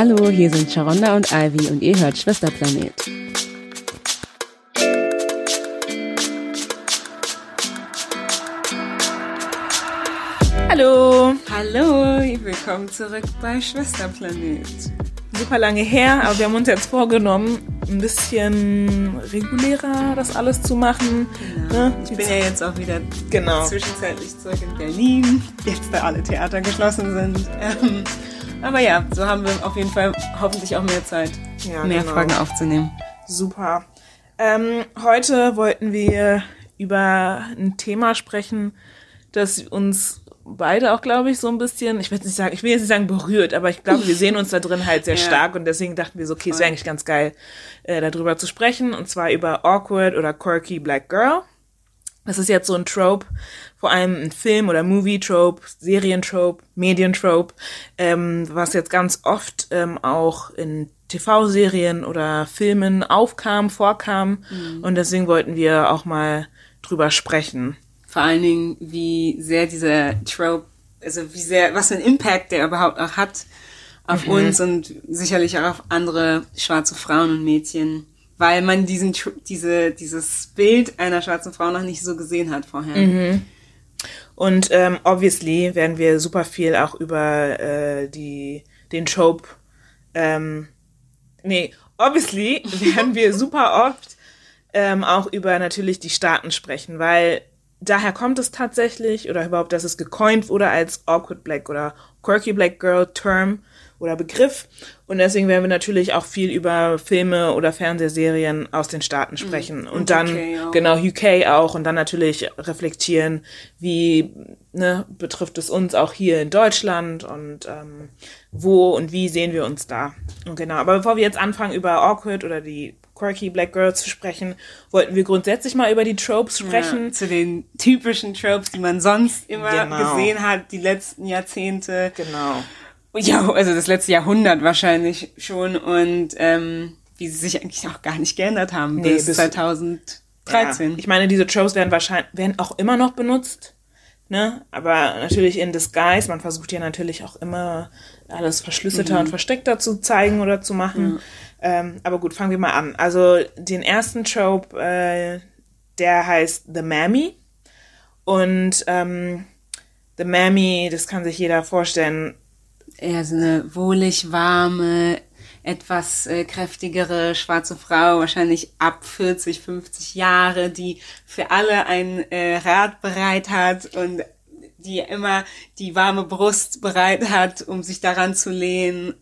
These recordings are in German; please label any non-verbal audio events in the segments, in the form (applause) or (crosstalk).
Hallo, hier sind Sharonda und Ivy und ihr hört Schwesterplanet. Hallo, Hallo, willkommen zurück bei Schwesterplanet. super lange her, aber wir haben uns jetzt vorgenommen, ein bisschen regulärer das alles zu machen. Ne? Ich bin ja jetzt auch wieder Genau. zwischenzeitlich zurück in Berlin, jetzt da alle Theater geschlossen sind. Ähm, aber ja, so haben wir auf jeden Fall hoffentlich auch mehr Zeit, Ja, mehr genau. Folgen aufzunehmen. Super. Ähm, heute wollten wir über ein Thema sprechen, das uns beide auch, glaube ich, so ein bisschen, ich will jetzt nicht sagen, ich will jetzt nicht sagen berührt, aber ich glaube, wir sehen uns da drin halt sehr (laughs) Ja. stark und deswegen dachten wir so, okay, es wäre eigentlich ganz geil, äh, darüber zu sprechen und zwar über awkward oder quirky black girl. Das ist jetzt so ein Trope, vor allem ein Film- oder Movie-Trope, Serientrope, Medientrope, ähm, was jetzt ganz oft ähm, auch in TV-Serien oder Filmen aufkam, vorkam. Und deswegen wollten wir auch mal drüber sprechen. Vor allen Dingen, wie sehr dieser Trope, also wie sehr, was für einen Impact der überhaupt auch hat auf uns und sicherlich auch auf andere schwarze Frauen und Mädchen, weil man diesen, diese, dieses Bild einer schwarzen Frau noch nicht so gesehen hat vorher. Und ähm, obviously werden wir super viel auch über äh, die den Trope, ähm, nee, obviously (laughs) werden wir super oft ähm, auch über natürlich die Staaten sprechen, weil daher kommt es tatsächlich oder überhaupt, dass es gecoint wurde als awkward black oder quirky black girl Term oder Begriff. Und deswegen werden wir natürlich auch viel über Filme oder Fernsehserien aus den Staaten sprechen. Und, Und dann, UK genau, UK auch. Und dann natürlich reflektieren, wie ne, betrifft es uns auch hier in Deutschland und ähm, wo und wie sehen wir uns da. Und genau. Aber bevor wir jetzt anfangen, über Awkward oder die quirky Black Girl zu sprechen, wollten wir grundsätzlich mal über die Tropes sprechen. Ja, zu den typischen Tropes, die man sonst immer Genau. gesehen hat, die letzten Jahrzehnte. Genau. Ja, also das letzte Jahrhundert wahrscheinlich schon und ähm, wie sie sich eigentlich auch gar nicht geändert haben Nee, bis, bis- 2013. Ja. Ich meine, diese Tropes werden wahrscheinlich, werden auch immer noch benutzt, ne? Aber natürlich in Disguise. Man versucht ja natürlich auch immer alles verschlüsselter und versteckter zu zeigen oder zu machen. Ähm, aber gut, fangen wir mal an. Also den ersten Trope, äh, der heißt The Mammy. Und ähm, The Mammy, das kann sich jeder vorstellen, eher so eine wohlig warme, etwas äh, kräftigere schwarze Frau, wahrscheinlich ab 40, 50 Jahre, die für alle ein äh, Rat bereit hat und die immer die warme Brust bereit hat, um sich daran zu lehnen.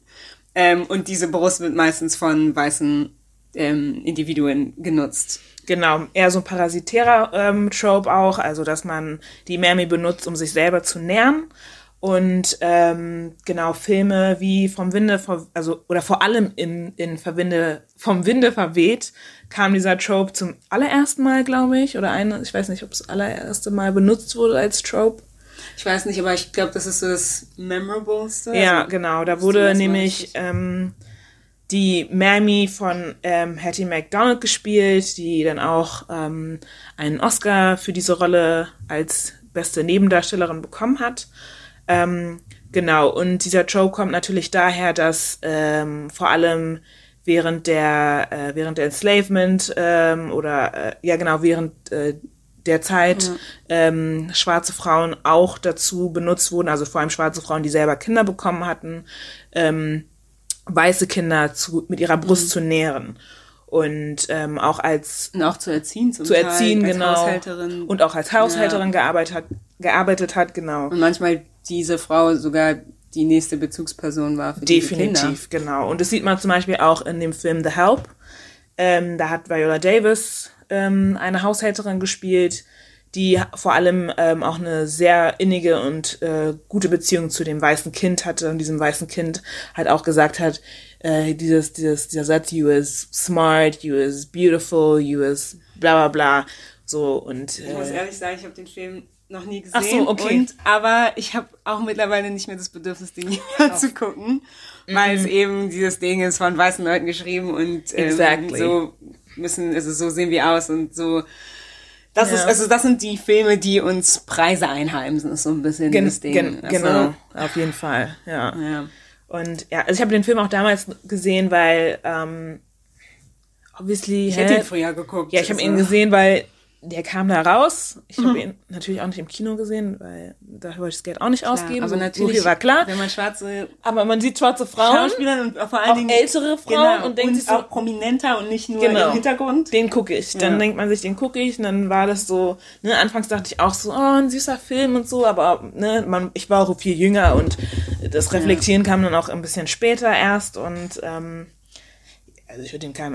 Ähm, und diese Brust wird meistens von weißen ähm, Individuen genutzt. Genau, eher so ein parasitärer ähm, Trope auch, also dass man die Mammy benutzt, um sich selber zu nähren. Und ähm, genau, Filme wie vom Winde, also oder vor allem in, in Verwinde, vom Winde verweht, kam dieser Trope zum allerersten Mal, glaube ich, oder eine, ich weiß nicht, ob es allererste Mal benutzt wurde als Trope. Ich weiß nicht, aber ich glaube, das ist so das Memorableste. Ja, genau. Da wurde nämlich ähm, die Mammy von ähm, Hattie McDonald gespielt, die dann auch ähm, einen Oscar für diese Rolle als beste Nebendarstellerin bekommen hat. Ähm, genau, und dieser Trope kommt natürlich daher, dass ähm, vor allem während der äh, während der Enslavement ähm, oder äh, ja genau während äh, der Zeit ähm, schwarze Frauen auch dazu benutzt wurden, also vor allem schwarze Frauen, die selber Kinder bekommen hatten, ähm, weiße Kinder zu, mit ihrer Brust zu nähren und ähm, auch als Und auch zu erziehen zum zu Teil, erziehen, genau. Haushälterin. Und auch als Haushälterin gearbeitet hat, gearbeitet hat, genau. Und manchmal diese Frau sogar die nächste Bezugsperson war für. Definitiv, genau. Und das sieht man zum Beispiel auch in dem Film The Help. Ähm, da hat Viola Davis ähm, eine Haushälterin gespielt, die vor allem ähm, auch eine sehr innige und äh, gute Beziehung zu dem weißen Kind hatte und diesem weißen Kind halt auch gesagt hat, äh, dieses, dieses, dieser Satz, you is smart, you is beautiful, you is bla bla bla. So und Ich muss äh, ehrlich sagen, ich habe den Film noch nie gesehen. Ach so, okay. Und, aber ich habe auch mittlerweile nicht mehr das Bedürfnis, den je anzugucken, (laughs) weil es eben dieses Ding ist von weißen Leuten geschrieben und ähm, Exactly. so müssen, also so sehen wir aus und so. Das Ja. ist, also das sind die Filme, die uns Preise einheimsen, ist so ein bisschen gen, das Ding. gen, Also, genau, auf jeden Fall, ja. Ja. Und ja, also ich habe den Film auch damals gesehen, weil ähm, obviously. Ich hä? hätte ihn früher geguckt. Ja, ich habe also. ihn gesehen, weil der kam da raus. Ich habe ihn natürlich auch nicht im Kino gesehen, weil da wollte ich das Geld auch nicht ausgeben. aber So- natürlich, so war klar. wenn man schwarze Aber man sieht schwarze Frauen, Schauspieler und vor allen Dingen ältere Frauen genau, und denkt sich so, auch prominenter und nicht nur Genau. im Hintergrund. den gucke ich. Dann Ja. denkt man sich, den gucke ich. Und dann war das so, ne, anfangs dachte ich auch so, oh, ein süßer Film und so, aber ne, man, ich war auch viel jünger und das Reflektieren kam dann auch ein bisschen später erst und ähm, also ich würde den keinem,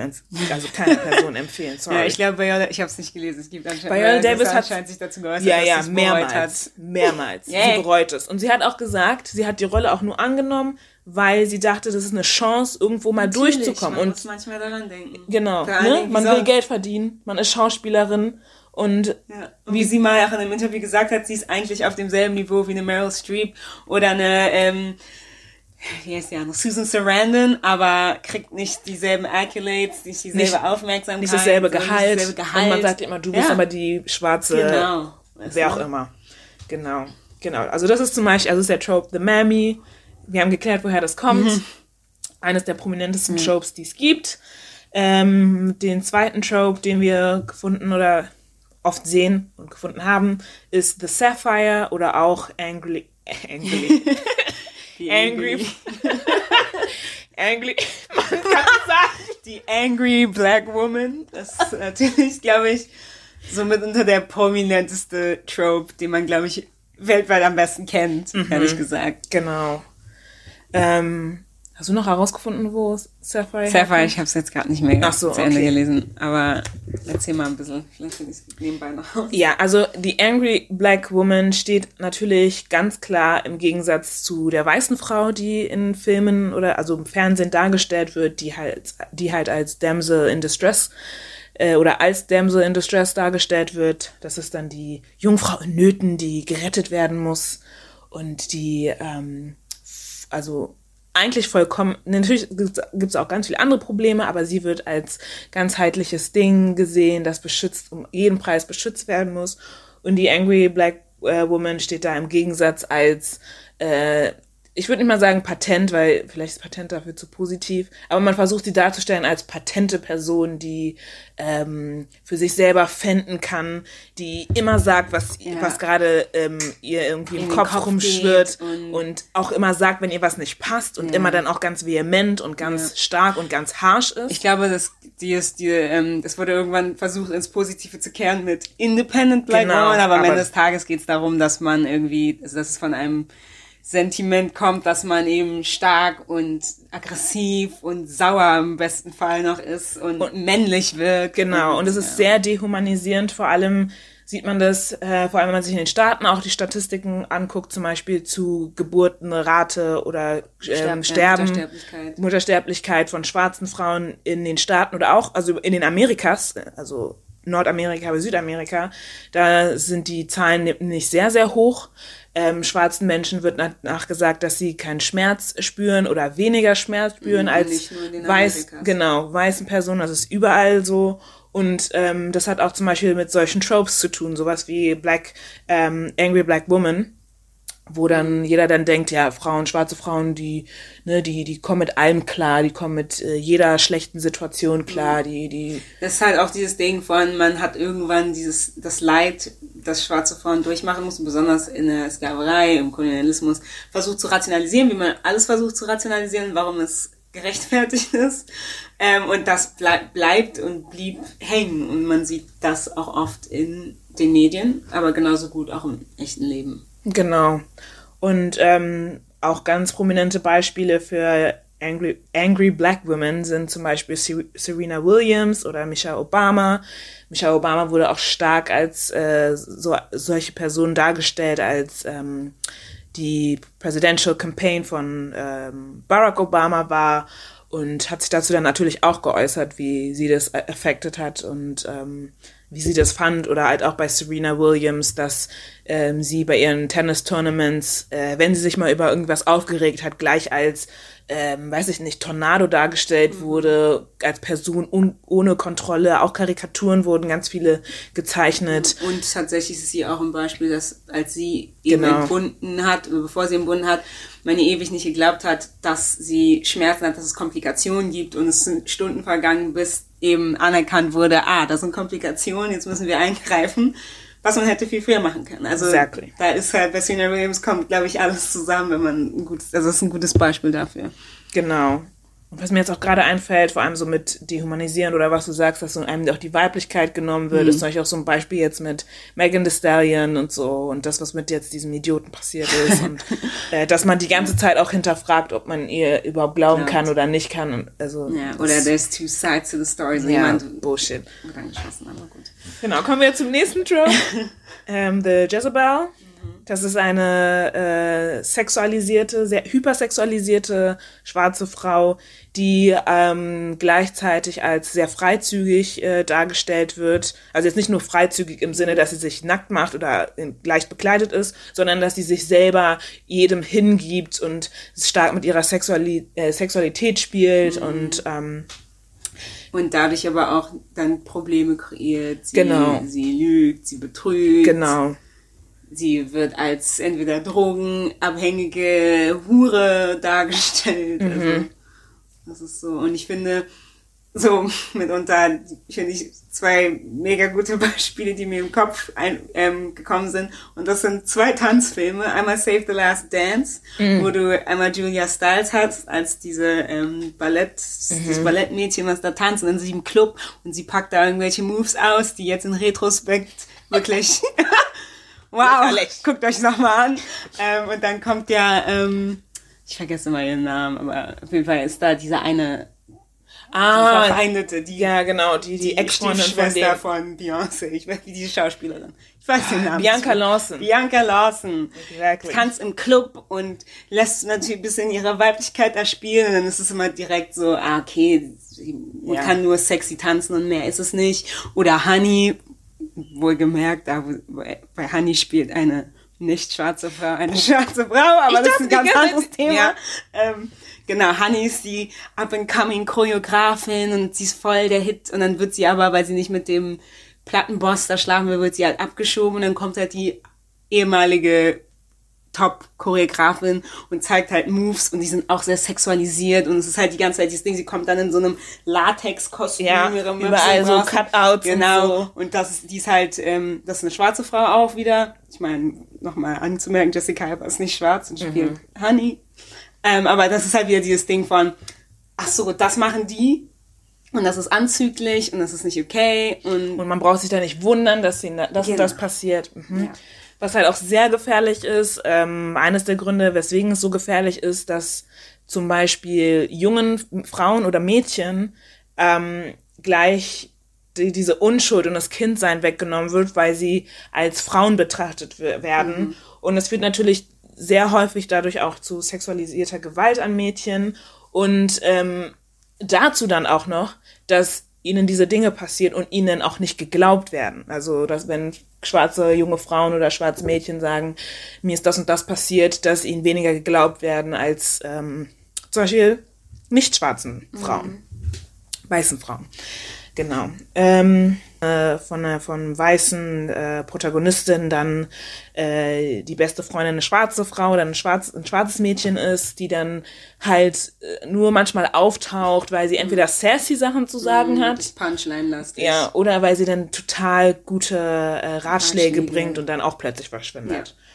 also keiner Person empfehlen, (laughs) sorry. Ja, ich glaube, Viola, ich habe es nicht gelesen. Es gibt anscheinend, Viola Davis hat- anscheinend sich dazu geäußert, ja, dass ja, sie es bereut mehrmals, mehrmals. (laughs) Yay. Sie bereut es. Und sie hat auch gesagt, sie hat die Rolle auch nur angenommen, weil sie dachte, das ist eine Chance, irgendwo mal Natürlich, durchzukommen. Man Und muss manchmal daran denken. Genau, ne? Man wie will Geld verdienen, man ist Schauspielerin und Ja. Und wie sie mal auch in einem Interview gesagt hat, sie ist eigentlich auf demselben Niveau wie eine Meryl Streep oder eine, ähm, wie heißt die andere, Susan Sarandon, aber kriegt nicht dieselben Accolades, nicht dieselbe Nicht- Aufmerksamkeit. nicht dasselbe Gehalt. Nicht dasselbe Gehalt. Und man sagt immer, du bist ja. aber die schwarze, Genau. wer auch immer. Genau, genau. Also das ist zum Beispiel, also ist der Trope The Mammy. Wir haben geklärt, woher das kommt. Mhm. Eines der prominentesten Tropes, die es gibt. Ähm, den zweiten Trope, den wir gefunden oder oft sehen und gefunden haben, ist The Sapphire oder auch Angry, Angry, (laughs) (laughs) Die Angry, Angry, (laughs) man kann sagen. Die Angry Black Woman. Das ist natürlich, glaube ich, somit unter der prominenteste Trope, den man, glaube ich, weltweit am besten kennt, Mhm. ehrlich gesagt. Genau. Ähm, hast du noch herausgefunden, wo Sapphire Sapphire, ich habe es jetzt gerade nicht mehr so, zu Ende okay. gelesen, aber erzähl mal ein bisschen. Vielleicht finde ich es nebenbei noch raus. Ja, also die Angry Black Woman steht natürlich ganz klar im Gegensatz zu der weißen Frau, die in Filmen oder also im Fernsehen dargestellt wird, die halt, die halt als Damsel in Distress äh, oder als Damsel in Distress dargestellt wird. Das ist dann die Jungfrau in Nöten, die gerettet werden muss und die ähm, also eigentlich vollkommen, natürlich gibt es auch ganz viele andere Probleme, aber sie wird als ganzheitliches Ding gesehen, das beschützt, um jeden Preis beschützt werden muss. Und die Angry Black äh, Woman steht da im Gegensatz als, äh, ich würde nicht mal sagen Patent, weil vielleicht ist Patent dafür zu positiv, aber man versucht sie darzustellen als patente Person, die ähm, für sich selber fänden kann, die immer sagt, was, Ja. was gerade ähm, ihr irgendwie im Kopf, Kopf rumschwirrt und- und auch immer sagt, wenn ihr was nicht passt und immer dann auch ganz vehement und ganz stark und ganz harsh ist. Ich glaube, dass die ist, die, ähm, das wurde irgendwann versucht, ins Positive zu kehren mit Independent Black Genau, Woman, aber am aber- Ende des Tages geht es darum, dass man irgendwie, also dass es von einem Sentiment kommt, dass man eben stark und aggressiv und sauer im besten Fall noch ist und, männlich wird. Genau, und es ist sehr dehumanisierend. Vor allem sieht man das, äh, vor allem wenn man sich in den Staaten auch die Statistiken anguckt, zum Beispiel zu Geburtenrate oder ähm, Sterb- Sterben, Muttersterblichkeit. Muttersterblichkeit von schwarzen Frauen in den Staaten oder auch, also in den Amerikas, also Nordamerika, aber Südamerika, da sind die Zahlen nicht sehr, sehr hoch. Ähm, schwarzen Menschen wird nach- nachgesagt, dass sie keinen Schmerz spüren oder weniger Schmerz spüren Mhm, als weiß, genau, weißen Personen. Das ist überall so. Und ähm, das hat auch zum Beispiel mit solchen Tropes zu tun, sowas wie Black, ähm, Angry Black Woman, wo dann jeder dann denkt, ja, Frauen, schwarze Frauen, die, ne, die, die kommen mit allem klar, die kommen mit äh, jeder schlechten Situation klar, die, die, Das ist halt auch dieses Ding von, man hat irgendwann dieses, das Leid, das schwarze Frauen durchmachen mussten, besonders in der Sklaverei, im Kolonialismus, versucht zu rationalisieren, wie man alles versucht zu rationalisieren, warum es gerechtfertigt (laughs) ist. Ähm, und das bleib, bleibt und blieb hängen. Und man sieht das auch oft in den Medien, aber genauso gut auch im echten Leben. Genau. Und ähm, auch ganz prominente Beispiele für Angry, Angry Black Women sind zum Beispiel Se- Serena Williams oder Michelle Obama. Michelle Obama wurde auch stark als äh, so, solche Person dargestellt, als ähm, die Presidential Campaign von ähm, Barack Obama war und hat sich dazu dann natürlich auch geäußert, wie sie das affected hat und ähm, wie sie das fand. Oder halt auch bei Serena Williams, dass ähm, sie bei ihren Tennis-Tournaments, äh, wenn sie sich mal über irgendwas aufgeregt hat, gleich als ähm, weiß ich nicht, Tornado dargestellt wurde, als Person un ohne Kontrolle. Auch Karikaturen wurden ganz viele gezeichnet. Und tatsächlich ist sie auch ein Beispiel, dass als sie eben Genau. entbunden hat, bevor sie entbunden hat, meine ewig nicht geglaubt hat, dass sie Schmerzen hat, dass es Komplikationen gibt und es sind Stunden vergangen, bis eben anerkannt wurde, ah, das sind Komplikationen, jetzt müssen wir eingreifen, was man hätte viel früher machen können. Also Exactly. da ist halt bei Serena Williams kommt, glaube ich, alles zusammen, wenn man ein gutes, also das ist ein gutes Beispiel dafür. Genau. Und was mir jetzt auch gerade einfällt, vor allem so mit dehumanisieren oder was du sagst, dass so einem auch die Weiblichkeit genommen wird, ist zum Beispiel auch so ein Beispiel jetzt mit Megan Thee Stallion und so und das, was mit jetzt diesem Idioten passiert ist und (laughs) äh, dass man die ganze Zeit auch hinterfragt, ob man ihr überhaupt glauben kann oder nicht kann. Und also Ja, oder there's two sides to the story. So ja, jemand Bullshit. aber gut. Genau, kommen wir zum nächsten Trope. (laughs) ähm, The Jezebel. Das ist eine äh, sexualisierte, sehr hypersexualisierte schwarze Frau, die ähm, gleichzeitig als sehr freizügig äh, dargestellt wird. Also jetzt nicht nur freizügig im Sinne, dass sie sich nackt macht oder in, leicht bekleidet ist, sondern dass sie sich selber jedem hingibt und stark mit ihrer Sexuali äh, Sexualität spielt und ähm, Und dadurch aber auch dann Probleme kreiert. Sie, Genau. Sie lügt, sie betrügt. genau. Sie wird als entweder drogenabhängige Hure dargestellt. Mhm. Also, das ist so. Und ich finde, so mitunter finde ich zwei mega gute (laughs) Beispiele, die mir im Kopf ein, ähm, gekommen sind. Und das sind zwei Tanzfilme. Einmal Save the Last Dance, Mhm. wo du einmal Julia Stiles hast, als diese ähm, Ballett, Mhm. das Ballettmädchen, was da tanzt, und sie im Club und sie packt da irgendwelche Moves aus, die jetzt in Retrospekt wirklich (laughs) Wow, Lächerlich. guckt euch nochmal an. Ähm, und dann kommt ja, ähm, ich vergesse mal ihren Namen, aber auf jeden Fall ist da diese eine die Ah, Verfeindete, die, ja, genau, die, die, die Ex-Freundin von von Beyoncé. Ich weiß, wie die Schauspielerin. Ich weiß den Namen. Bianca. Lawson. Bianca Lawson. Exactly. Tanzt im Club und lässt natürlich ein bisschen ihre Weiblichkeit da spielen. Und dann ist es immer direkt so, ah, okay, sie Ja. kann nur sexy tanzen und mehr ist es nicht. Oder Honey, wohlgemerkt, da wo- bei Honey spielt eine nicht schwarze Frau, eine (laughs) schwarze Frau, aber das ist ein ganz anderes Thema. Ja. Ähm, genau, Honey ist die up-and-coming Choreografin und sie ist voll der Hit und dann wird sie aber, weil sie nicht mit dem Plattenboss da schlafen will, wird sie halt abgeschoben und dann kommt halt die ehemalige Top-Choreografin und zeigt halt Moves und die sind auch sehr sexualisiert und es ist halt die ganze Zeit dieses Ding, sie kommt dann in so einem Latex-Kostüm, Ja, überall so. Cutouts und Genau. so. Und das ist, die ist halt, ähm, das ist eine schwarze Frau auch wieder. Ich meine, nochmal anzumerken, Jessica Alba ist nicht schwarz und spielt Honey. Ähm, aber das ist halt wieder dieses Ding von, ach so, das machen die und das ist anzüglich und das ist nicht okay und Und man braucht sich da nicht wundern, dass ihnen da- das und Genau. das passiert. Mhm. Ja. Was halt auch sehr gefährlich ist, ähm, eines der Gründe, weswegen es so gefährlich ist, dass zum Beispiel jungen Frauen oder Mädchen ähm, gleich die, diese Unschuld und das Kindsein weggenommen wird, weil sie als Frauen betrachtet we- werden. Und es führt natürlich sehr häufig dadurch auch zu sexualisierter Gewalt an Mädchen und ähm, dazu dann auch noch, dass ihnen diese Dinge passieren und ihnen auch nicht geglaubt werden. Also, dass wenn schwarze junge Frauen oder schwarze Mädchen sagen, mir ist das und das passiert, dass ihnen weniger geglaubt werden als ähm, zum Beispiel nicht schwarzen Frauen, weißen Frauen. Genau. Ähm, äh, von einer von weißen äh, Protagonistin dann äh, die beste Freundin eine schwarze Frau oder ein, schwarz, ein schwarzes Mädchen ist, die dann halt äh, nur manchmal auftaucht, weil sie entweder sassy Sachen zu sagen hat, Punchline-lastig. ja, oder weil sie dann total gute äh, Ratschläge, Ratschläge. bringt und dann auch plötzlich verschwindet. (laughs)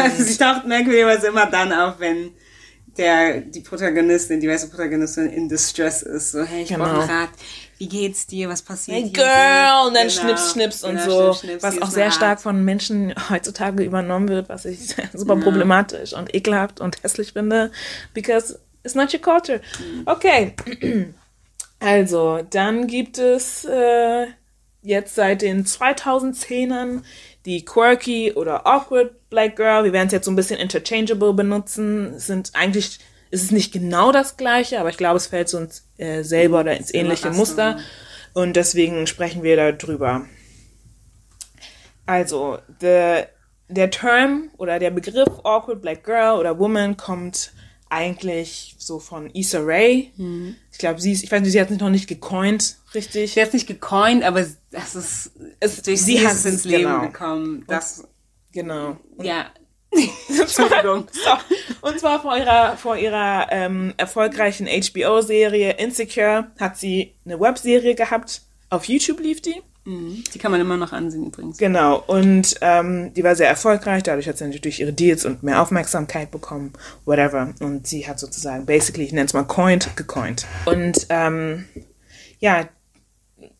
Also sie taucht merkwürdigerweise immer dann auf, wenn der, die Protagonistin, die weiße Protagonistin in Distress ist. So, hey, ich Genau. brauche einen Rat. Wie geht's dir? Was passiert Hey? Girl! Und dann Genau. schnips, schnips und Genau, so. schnips, was auch sehr stark von Menschen heutzutage übernommen wird, was ich (laughs) super problematisch und ekelhaft und hässlich finde. Because it's not your culture. Mhm. Okay. (clears throat) Also, dann gibt es äh, jetzt seit den 2010ern die quirky oder awkward Black Girl. Wir werden es jetzt so ein bisschen interchangeable benutzen. Sind eigentlich, es ist nicht genau das gleiche, aber ich glaube, es fällt so ins äh, selber oder ins ähnliche Muster. ja. Und deswegen sprechen wir darüber. Also, the, der Term oder der Begriff Awkward Black Girl oder Woman kommt eigentlich so von Issa Rae. Ich glaube, sie ist, ich weiß nicht, sie hat es noch nicht gecoint, richtig. Sie hat es nicht gecoint, aber das ist, Es- durch sie sie hat es ins Leben genau. gekommen. Das, Genau. ja. (laughs) Entschuldigung. So. Und zwar vor ihrer, vor ihrer ähm, erfolgreichen HBO-Serie Insecure hat sie eine Webserie gehabt. Auf YouTube lief die. Die kann man immer noch ansehen übrigens. Genau. Und ähm, die war sehr erfolgreich. Dadurch hat sie natürlich ihre Deals und mehr Aufmerksamkeit bekommen. Whatever. Und sie hat sozusagen, basically, ich nenne es mal coined, gecoint. Und ähm, ja,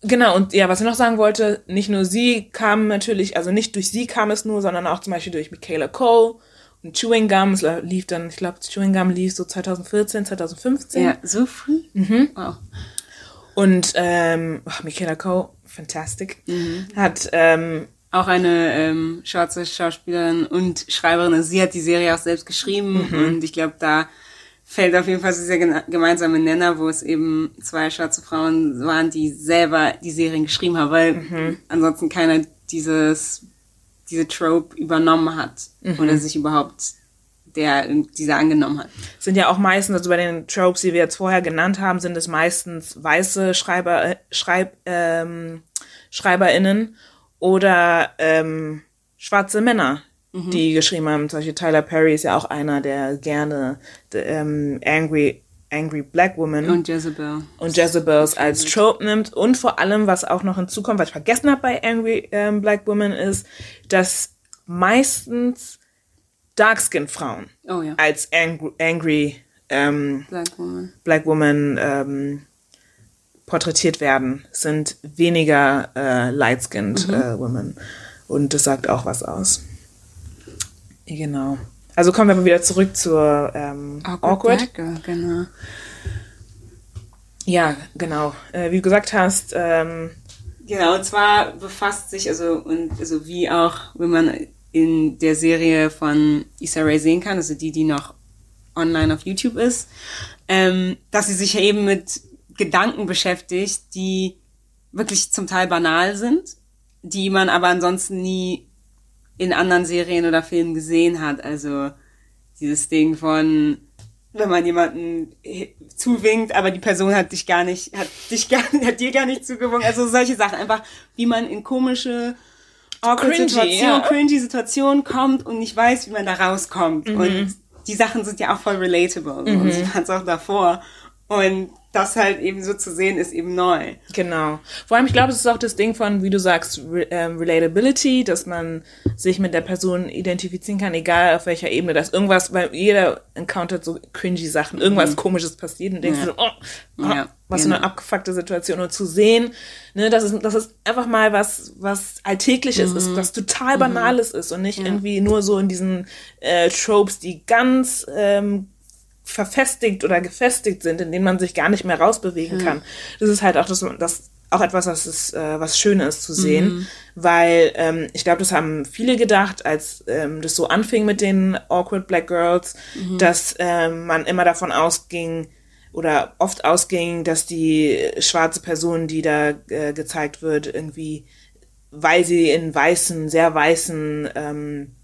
Genau, und ja, was ich noch sagen wollte, nicht nur sie kam natürlich, also nicht durch sie kam es nur, sondern auch zum Beispiel durch Michaela Cole und Chewing Gum. Es lief dann, ich glaube, Chewing Gum lief so 2014, 2015. Ja, so früh? Mhm. Wow. Und ähm, ach, Michaela Cole, fantastic, hat ähm, Auch eine ähm, schwarze Schauspielerin und Schreiberin. Also sie hat die Serie auch selbst geschrieben und ich glaube, da fällt auf jeden Fall so dieser gemeinsame Nenner, wo es eben zwei schwarze Frauen waren, die selber die Serien geschrieben haben, weil ansonsten keiner dieses diese Trope übernommen hat oder sich überhaupt der dieser angenommen hat. sind ja auch meistens, also bei den Tropes, die wir jetzt vorher genannt haben, sind es meistens weiße Schreiber, äh, Schreib, ähm, SchreiberInnen oder ähm, schwarze Männer, die geschrieben haben. Zum Beispiel Tyler Perry ist ja auch einer, der gerne d- ähm, Angry, Angry Black Woman Und Jezebel. und Jezebels als Trope nimmt. Und vor allem, was auch noch hinzukommt, was ich vergessen habe bei Angry ähm, Black Woman, ist, dass meistens Dark-Skin-Frauen Oh ja. als angry, angry ähm, Black Woman. Black Woman ähm, porträtiert werden, sind weniger äh, light-skinned äh, Women. Und das sagt auch was aus. Genau. Also kommen wir mal wieder zurück zur ähm, Awkward. Black Girl, genau. Ja, genau. Äh, wie du gesagt hast, ähm, Genau, und zwar befasst sich, also, und, also wie auch, wenn man in der Serie von Issa Rae sehen kann, also die, die noch online auf YouTube ist, ähm, dass sie sich ja eben mit Gedanken beschäftigt, die wirklich zum Teil banal sind, die man aber ansonsten nie in anderen Serien oder Filmen gesehen hat. Also dieses Ding von, wenn man jemanden zuwinkt, aber die Person hat dich gar nicht, hat dich gar, (laughs) hat dir gar nicht zugewunken. Also solche Sachen. Einfach, wie man in komische, awkward Cringy, Situationen, ja. cringy Situationen kommt und nicht weiß, wie man da rauskommt. Mhm. Und die Sachen sind ja auch voll relatable. Und sie waren es auch davor. Und das halt eben so zu sehen, ist eben neu. Genau. Vor allem, ich glaube, es ist auch das Ding von, wie du sagst, Re ähm, Relatability, dass man sich mit der Person identifizieren kann, egal auf welcher Ebene. Dass irgendwas, weil jeder encountert so cringy Sachen, irgendwas komisches passiert und denkst Ja. so, oh, oh Ja, was für eine genau. abgefuckte Situation. Und zu sehen, ne, dass es, dass es einfach mal was, was Alltägliches ist, Mhm. was total Banales ist und nicht irgendwie nur so in diesen äh, Tropes, die ganz ähm, verfestigt oder gefestigt sind, in denen man sich gar nicht mehr rausbewegen kann. Das ist halt auch das, das auch etwas, was ist, äh, was schön ist zu sehen, weil ähm, ich glaube, das haben viele gedacht, als ähm, das so anfing mit den awkward Black Girls, dass ähm, man immer davon ausging oder oft ausging, dass die schwarze Person, die da äh, gezeigt wird, irgendwie, weil sie in weißen, sehr weißen ähm,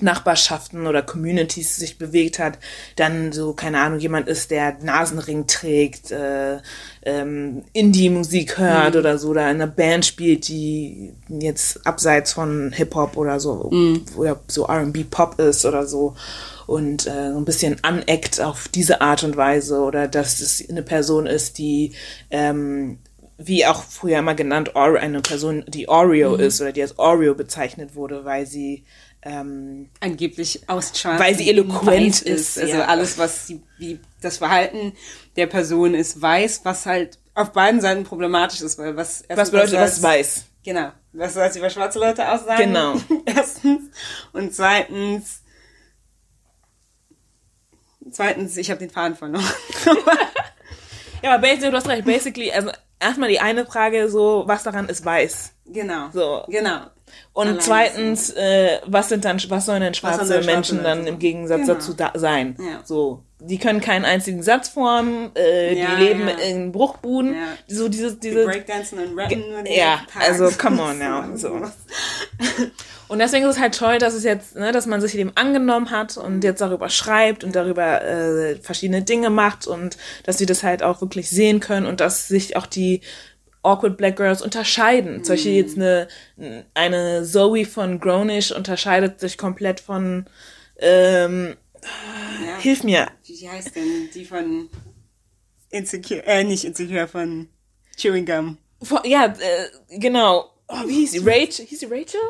Nachbarschaften oder Communities sich bewegt hat, dann so, keine Ahnung, jemand ist, der Nasenring trägt, äh, ähm, Indie-Musik hört oder so, oder in einer Band spielt, die jetzt abseits von Hip-Hop oder so, oder so R&B-Pop ist oder so und äh, so ein bisschen aneckt auf diese Art und Weise oder dass es eine Person ist, die ähm, wie auch früher immer genannt, eine Person, die Oreo ist oder die als Oreo bezeichnet wurde, weil sie ähm, angeblich aus Schwarz Weil sie eloquent ist, Also ja. alles, was sie, wie das Verhalten der Person ist weiß, was halt auf beiden Seiten problematisch ist, weil was was bedeutet das weiß? Genau. Was soll es über schwarze Leute aussagen? Genau. (laughs) Erstens. Und zweitens, zweitens, ich habe den Faden verloren. (laughs) (laughs) Ja, aber basically, du hast recht, basically, also erstmal die eine Frage so, was daran ist weiß? genau. So. Genau. Und Allein zweitens, äh, was sind dann, was sollen denn schwarze sollen schwarze Menschen Leute dann im Gegensatz Genau. dazu da sein? Ja. So, die können keinen einzigen Satz formen, äh, Ja, die leben ja. in Bruchbuden, Ja. so dieses, Die diese, Breakdancen und Rappen ja, also come on now, (laughs) so. (laughs) Und deswegen ist es halt toll, dass es jetzt, ne, dass man sich dem angenommen hat und jetzt darüber schreibt und darüber äh, verschiedene Dinge macht und dass sie das halt auch wirklich sehen können und dass sich auch die Awkward Black Girls unterscheiden. Mhm. Zum Beispiel jetzt eine, eine Zoe von Grownish unterscheidet sich komplett von ähm, ja. Hilf mir. Wie heißt denn die von Insecure, äh, nicht Insecure, von Chewing Gum? Von, ja, äh, genau. Oh, wie hieß sie? Rachel? Hieß sie Rachel?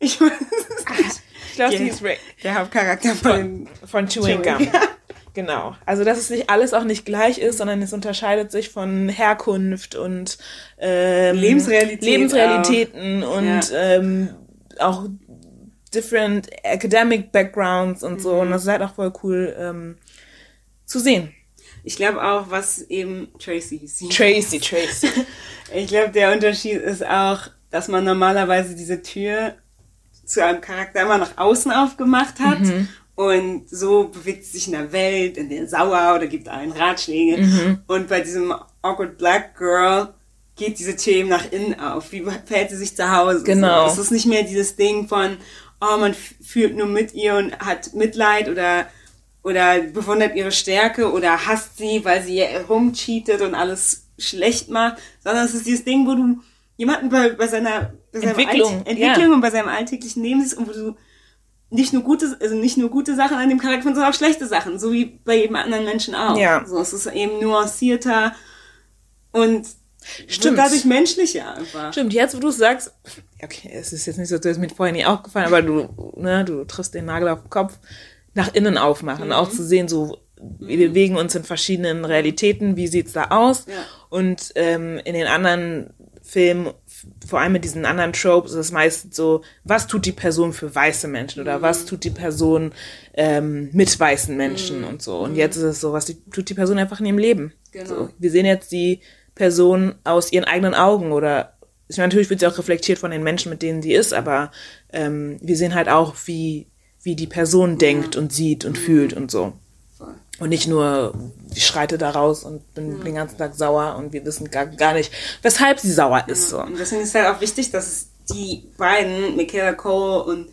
Ich weiß es nicht. Ich glaube, sie hieß Rachel. Der Hauptcharakter von, von, von Chewing, Chewing Gum. Ja. (laughs) Genau. Also, dass es nicht alles auch nicht gleich ist, sondern es unterscheidet sich von Herkunft und ähm, Lebensrealität Lebensrealitäten auch. und ja. ähm, auch different academic backgrounds und so. Mhm. Und das ist halt auch voll cool ähm, zu sehen. Ich glaube auch, was eben Tracy hieß. Tracy, Tracy. (laughs) ich glaube, der Unterschied ist auch, dass man normalerweise diese Tür zu einem Charakter immer nach außen aufgemacht hat. Mhm. Und so bewegt sie sich in der Welt, in der Sauer oder gibt einen Ratschläge. Mhm. Und bei diesem Awkward Black Girl geht diese Tür eben nach innen auf. Wie verhält sie sich zu Hause? Genau. Es ist nicht mehr dieses Ding von, oh, man fühlt nur mit ihr und hat Mitleid oder oder bewundert ihre Stärke oder hasst sie, weil sie rumcheatet und alles schlecht macht, sondern es ist dieses Ding, wo du jemanden bei, bei seiner bei Entwicklung, Entwicklung ja. und bei seinem alltäglichen Leben siehst und wo du nicht nur gute, also nicht nur gute Sachen an dem Charakter, sondern auch schlechte Sachen, so wie bei jedem anderen Menschen auch. Ja. So, es ist eben nuancierter und Stimmt. dadurch menschlicher einfach. Stimmt, jetzt wo du sagst, okay, es ist jetzt nicht so, das ist mir vorher nie aufgefallen, aber du, ne, du triffst den Nagel auf den Kopf, nach innen aufmachen, mhm. auch zu sehen, so wir mhm. bewegen uns in verschiedenen Realitäten, wie sieht's da aus? Ja. Und ähm, in den anderen Filmen, vor allem mit diesen anderen Tropes, ist es meistens so, was tut die Person für weiße Menschen oder mhm. was tut die Person ähm, mit weißen Menschen mhm. und so. Und jetzt ist es so, was die, tut die Person einfach in ihrem Leben. Genau. So, wir sehen jetzt die Person aus ihren eigenen Augen oder ich meine, natürlich wird sie auch reflektiert von den Menschen, mit denen sie ist, aber ähm, wir sehen halt auch, wie wie die Person denkt und sieht und fühlt und so. Und nicht nur, ich schreite da raus und bin den ganzen Tag sauer und wir wissen gar, gar nicht, weshalb sie sauer ist. So. Und deswegen ist halt auch wichtig, dass die beiden, Michaela Cole und,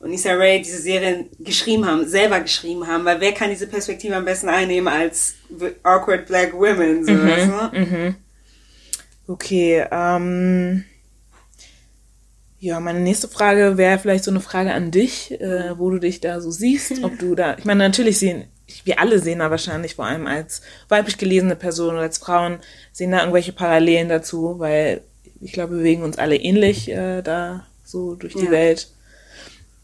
und Issa Rae, diese Serie geschrieben haben, selber geschrieben haben, weil wer kann diese Perspektive am besten einnehmen als awkward black women? So, mhm, weißt du? mhm. Okay, ähm, ja, meine nächste Frage wäre vielleicht so eine Frage an dich, äh, wo du dich da so siehst, ob du da, ich meine, natürlich sehen, wir alle sehen da wahrscheinlich vor allem als weiblich gelesene Person oder als Frauen, sehen da irgendwelche Parallelen dazu, weil ich glaube, wir bewegen uns alle ähnlich äh, da so durch die ja. Welt.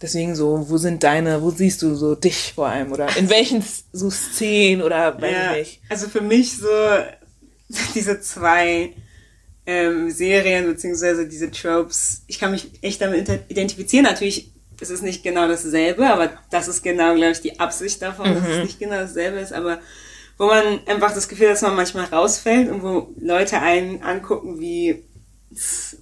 Deswegen so, wo sind deine, wo siehst du so dich vor allem oder in welchen so Szenen oder weiß ja, ich nicht? Also für mich so (laughs) diese zwei ähm, Serien beziehungsweise diese Tropes, ich kann mich echt damit identifizieren. Natürlich ist es nicht genau dasselbe, aber das ist genau, glaube ich, die Absicht davon, mhm. dass es mhm. nicht genau dasselbe ist, aber wo man einfach das Gefühl hat, dass man manchmal rausfällt und wo Leute einen angucken wie,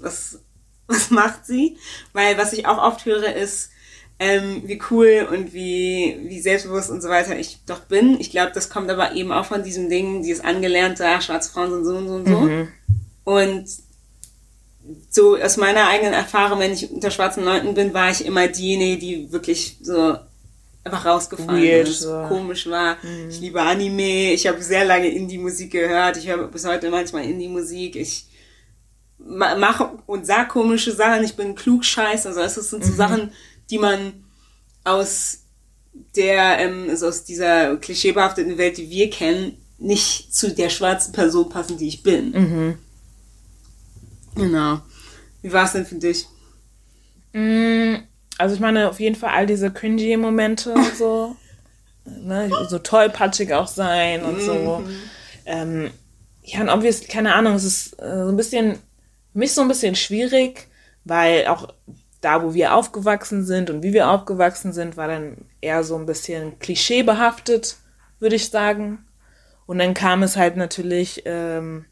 was, was macht sie? Weil was ich auch oft höre ist, ähm, wie cool und wie, wie selbstbewusst und so weiter ich doch bin. Ich glaube, das kommt aber eben auch von diesem Ding, dieses angelernte, ach, schwarze Frauen sind so und so und so. Mhm. Und so aus meiner eigenen Erfahrung, wenn ich unter schwarzen Leuten bin, war ich immer diejenige, die wirklich so einfach rausgefallen Weird, ist, so. komisch war. Mhm. Ich liebe Anime, ich habe sehr lange Indie-Musik gehört, ich höre bis heute manchmal Indie-Musik, ich mache und sag komische Sachen, ich bin klugscheiß, also es sind so mhm. Sachen, die man aus der, ähm, also aus dieser klischeebehafteten Welt, die wir kennen, nicht zu der schwarzen Person passen, die ich bin. Mhm. Genau. Wie war es denn für dich? Mm, also ich meine, auf jeden Fall all diese cringy Momente so, (laughs) ne, so tollpatschig auch sein und so. Mhm. Ähm, ja, und obviously, keine Ahnung, es ist äh, so ein bisschen, mich so ein bisschen schwierig, weil auch da, wo wir aufgewachsen sind und wie wir aufgewachsen sind, war dann eher so ein bisschen klischeebehaftet, würde ich sagen. Und dann kam es halt natürlich ähm,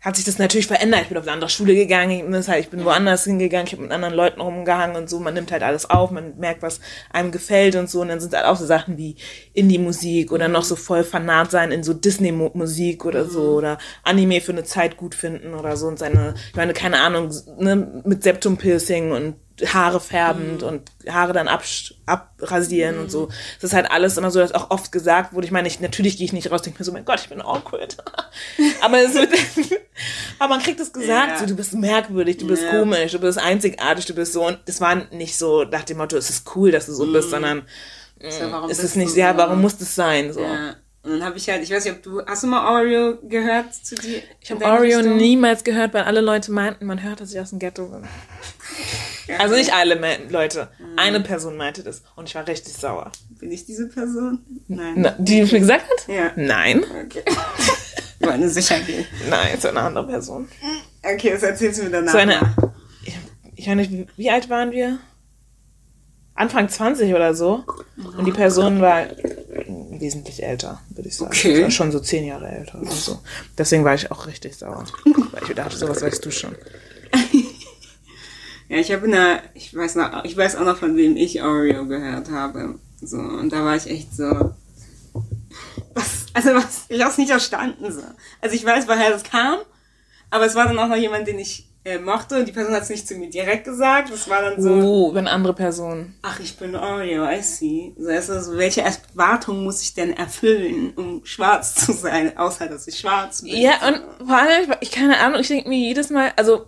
hat sich das natürlich verändert. Ich bin auf eine andere Schule gegangen, ich bin woanders hingegangen, ich habe mit anderen Leuten rumgehangen und so. Man nimmt halt alles auf, man merkt, was einem gefällt und so. Und dann sind halt auch so Sachen wie Indie-Musik oder noch so voll fanat sein in so Disney-Musik oder so mhm. oder Anime für eine Zeit gut finden oder so und seine, ich meine, keine Ahnung, ne, mit Septum-Piercing und Haare färbend und Haare dann absch- abrasieren und so. Das ist halt alles immer so, dass auch oft gesagt wurde. Ich meine, ich, natürlich gehe ich nicht raus, denke mir so, mein Gott, ich bin awkward. (laughs) aber, es wird, (laughs) aber man kriegt es gesagt, Ja. so, du bist merkwürdig, du bist Ja. komisch, du bist einzigartig, du bist so. Und das war nicht so nach dem Motto, es ist cool, dass du so bist, sondern So, warum es ist nicht, du ja, so? warum muss das sein? So. Ja. Und dann habe ich halt, ich weiß nicht, ob du, hast du mal Oreo gehört zu dir? Ich habe Oreo niemals gehört, weil alle Leute meinten, man hört, dass ich aus dem Ghetto bin. (laughs) (laughs) Also nicht alle Leute. Eine Person meinte das und ich war richtig sauer. Bin ich diese Person? Nein. Na, die es mir gesagt hat? Ja. Nein. Okay. (laughs) Ich wollte sicher gehen. Nein, ist eine andere Person. Okay, das erzählst du mir danach. So eine, ich, weiß nicht, wie, alt waren wir? Anfang 20 oder so. Und die Person war wesentlich älter, würde ich sagen. Okay. War schon so zehn Jahre älter oder so. Deswegen war ich auch richtig sauer. Weil ich dachte, sowas weißt du schon. Ja, ich habe in der, ich weiß noch, ich weiß auch noch, von wem ich Oreo gehört habe. So, und da war ich echt so. Was? Also was? Ich hab's nicht verstanden so. Also ich weiß, woher das kam, aber es war dann auch noch jemand, den ich äh, mochte und die Person hat es nicht zu mir direkt gesagt. Das war dann so, Oh, wenn andere Personen. ach, ich bin Oreo, I see. So, also, so, welche Erwartung muss ich denn erfüllen, um schwarz zu sein, außer dass ich schwarz bin? Ja, und vor allem, ich keine Ahnung, ich denke mir jedes Mal, also,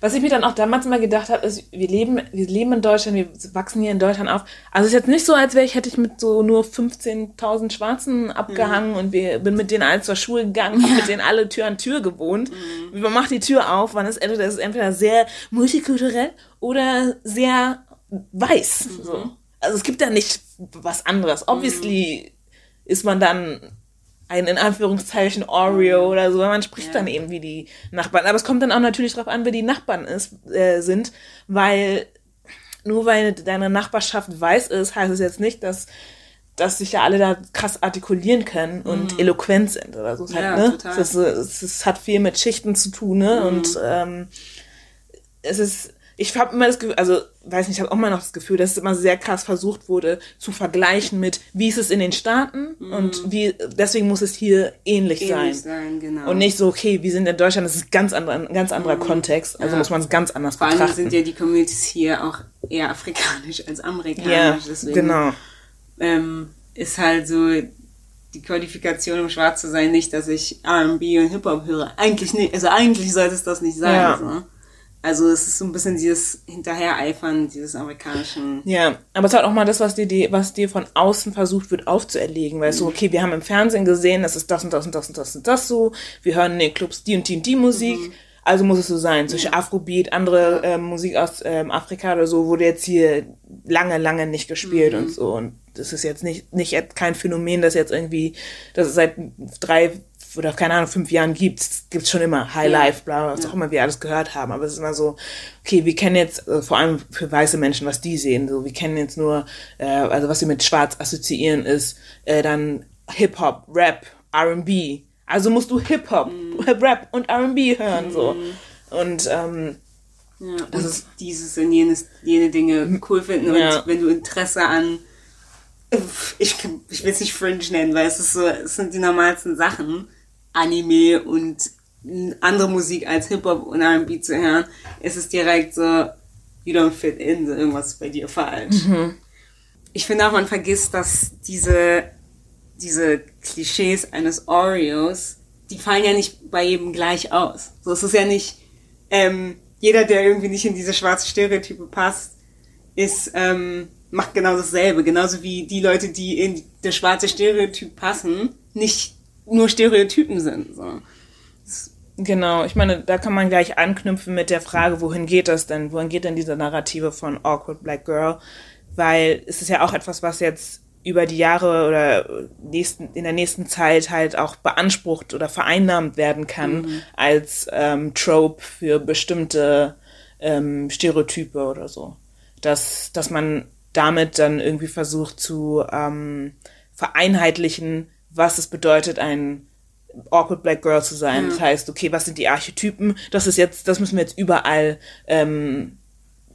was ich mir dann auch damals mal gedacht habe, ist, wir leben, wir leben in Deutschland, wir wachsen hier in Deutschland auf. Also es ist jetzt nicht so, als wäre ich, hätte ich mit so nur 15.000 Schwarzen abgehangen und wir bin mit denen alle zur Schule gegangen, hab mit (laughs) denen alle Tür an Tür gewohnt. Man macht die Tür auf, man ist entweder, ist entweder sehr multikulturell oder sehr weiß. So. Also es gibt da nicht was anderes. Obviously ist man dann ein in Anführungszeichen Oreo oder so, weil man spricht Ja. dann eben wie die Nachbarn. Aber es kommt dann auch natürlich drauf an, wer die Nachbarn ist, äh, sind, weil nur weil deine Nachbarschaft weiß ist, heißt es jetzt nicht, dass dass sich ja alle da krass artikulieren können und eloquent sind oder so. Es, Mhm. Ja, halt, ne? total. es, ist, es, hat viel mit Schichten zu tun, ne? Und ähm, es ist, ich habe immer das Gefühl, also weiß nicht, ich habe auch immer noch das Gefühl, dass es immer sehr krass versucht wurde zu vergleichen mit, wie ist es in den Staaten und wie, deswegen muss es hier ähnlich, Ähnlich sein. sein, genau. Und nicht so, okay, wir sind in Deutschland, das ist ein ganz anderer, ein ganz anderer Kontext, also Ja. muss man es ganz anders Vor allem betrachten. sind ja die Communities hier auch eher afrikanisch als amerikanisch. ja, deswegen genau. ähm, ist halt so die Qualifikation, um schwarz zu sein, nicht, dass ich R&B und Hip-Hop höre. Eigentlich nicht, also eigentlich sollte es das nicht sein. Ja. So. Also es ist so ein bisschen dieses Hinterhereifern dieses amerikanischen. Ja, aber es ist halt auch mal das, was dir, die, was dir von außen versucht wird aufzuerlegen, weil so, okay, wir haben im Fernsehen gesehen, das ist das und das und das und das und das so, wir hören in den Clubs die und die und die Musik, also muss es so sein. Zum Beispiel Afrobeat, andere ähm, Musik aus ähm, Afrika oder so, wurde jetzt hier lange, lange nicht gespielt und so. Und das ist jetzt nicht, nicht kein Phänomen, das jetzt irgendwie, das es seit drei oder keine Ahnung, fünf Jahren gibt, es gibt's schon immer High Life, bla, bla, was auch immer wir alles gehört haben. Aber es ist immer so, okay, wir kennen jetzt, äh, vor allem für weiße Menschen, was die sehen, so, wir kennen jetzt nur, äh, also was wir mit Schwarz assoziieren, ist äh, dann Hip-Hop, Rap, R&B. Also musst du Hip-Hop, (laughs) Rap und R&B hören, so. Und, ähm, Ja, und dieses und jenes, jene Dinge cool finden. Und Ja. wenn du Interesse an ich, ich will es nicht Fringe nennen, weil es ist so, es sind die normalsten Sachen, Anime und andere Musik als Hip-Hop und R&B zu hören, ist es direkt so, you don't fit in, so irgendwas ist bei dir falsch. Ich finde auch, man vergisst, dass diese, diese Klischees eines Oreos, die fallen ja nicht bei jedem gleich aus. So, es ist ja nicht, ähm, jeder, der irgendwie nicht in diese schwarze Stereotype passt, ist, ähm, macht genau dasselbe. Genauso wie die Leute, die in das schwarze Stereotyp passen, nicht nur Stereotypen sind. So. Genau, ich meine, da kann man gleich anknüpfen mit der Frage, wohin geht das denn? Wohin geht denn diese Narrative von Awkward Black Girl? Weil es ist ja auch etwas, was jetzt über die Jahre oder nächsten, in der nächsten Zeit halt auch beansprucht oder vereinnahmt werden kann als ähm, Trope für bestimmte ähm, Stereotype oder so. Dass, dass man damit dann irgendwie versucht zu ähm, vereinheitlichen, was es bedeutet, ein awkward black girl zu sein. Das heißt, okay, was sind die Archetypen? Das ist jetzt, das müssen wir jetzt überall ähm,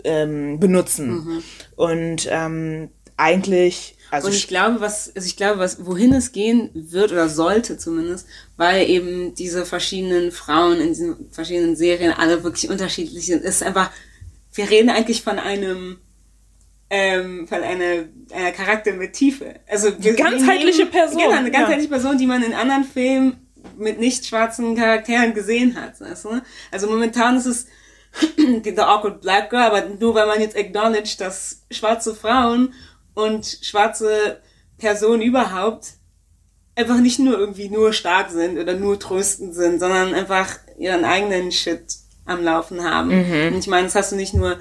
ähm, benutzen. Und ähm, eigentlich, also Und ich glaube, was, also ich glaube, was, wohin es gehen wird oder sollte zumindest, weil eben diese verschiedenen Frauen in diesen verschiedenen Serien alle wirklich unterschiedlich sind, ist einfach wir reden eigentlich von einem ähm, von einer, einer Charakter mit Tiefe. Also wir, ganzheitliche nehmen- Person, Genau, eine ja. ganzheitliche Person, die man in anderen Filmen mit nicht schwarzen Charakteren gesehen hat. Weißt du? Also momentan ist es (clears throat) The Awkward Black Girl, aber nur weil man jetzt acknowledged, dass schwarze Frauen und schwarze Personen überhaupt einfach nicht nur irgendwie nur stark sind oder nur tröstend sind, sondern einfach ihren eigenen Shit am Laufen haben. Mhm. Und ich meine, das hast du nicht nur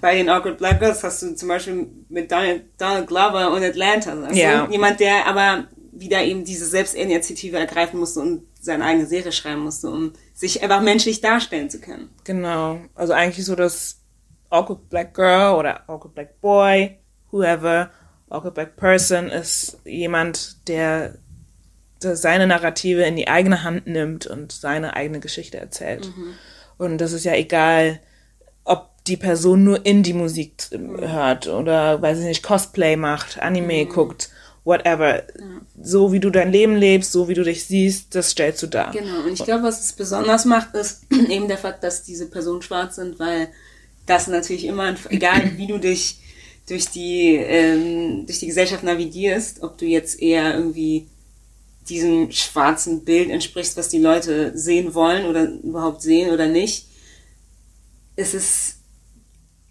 bei den Awkward Black Girls, hast du zum Beispiel mit Donald, Donald Glover und Atlanta. Also Ja. Jemand, der aber wieder eben diese Selbstinitiative ergreifen musste und seine eigene Serie schreiben musste, um sich einfach menschlich darstellen zu können. Genau. Also eigentlich so das Awkward Black Girl oder Awkward Black Boy, whoever, Awkward Black Person ist jemand, der, der seine Narrative in die eigene Hand nimmt und seine eigene Geschichte erzählt. Und das ist ja egal, die Person nur Indie-Musik hört oder, weiß ich nicht, Cosplay macht, Anime guckt, whatever. So wie du dein Leben lebst, so wie du dich siehst, das stellst du dar. Genau, und ich glaube, was es besonders macht, ist (clears throat) eben der Fakt, dass diese Personen schwarz sind, weil das natürlich immer, egal wie du dich durch die, ähm, durch die Gesellschaft navigierst, ob du jetzt eher irgendwie diesem schwarzen Bild entsprichst, was die Leute sehen wollen oder überhaupt sehen oder nicht, es ist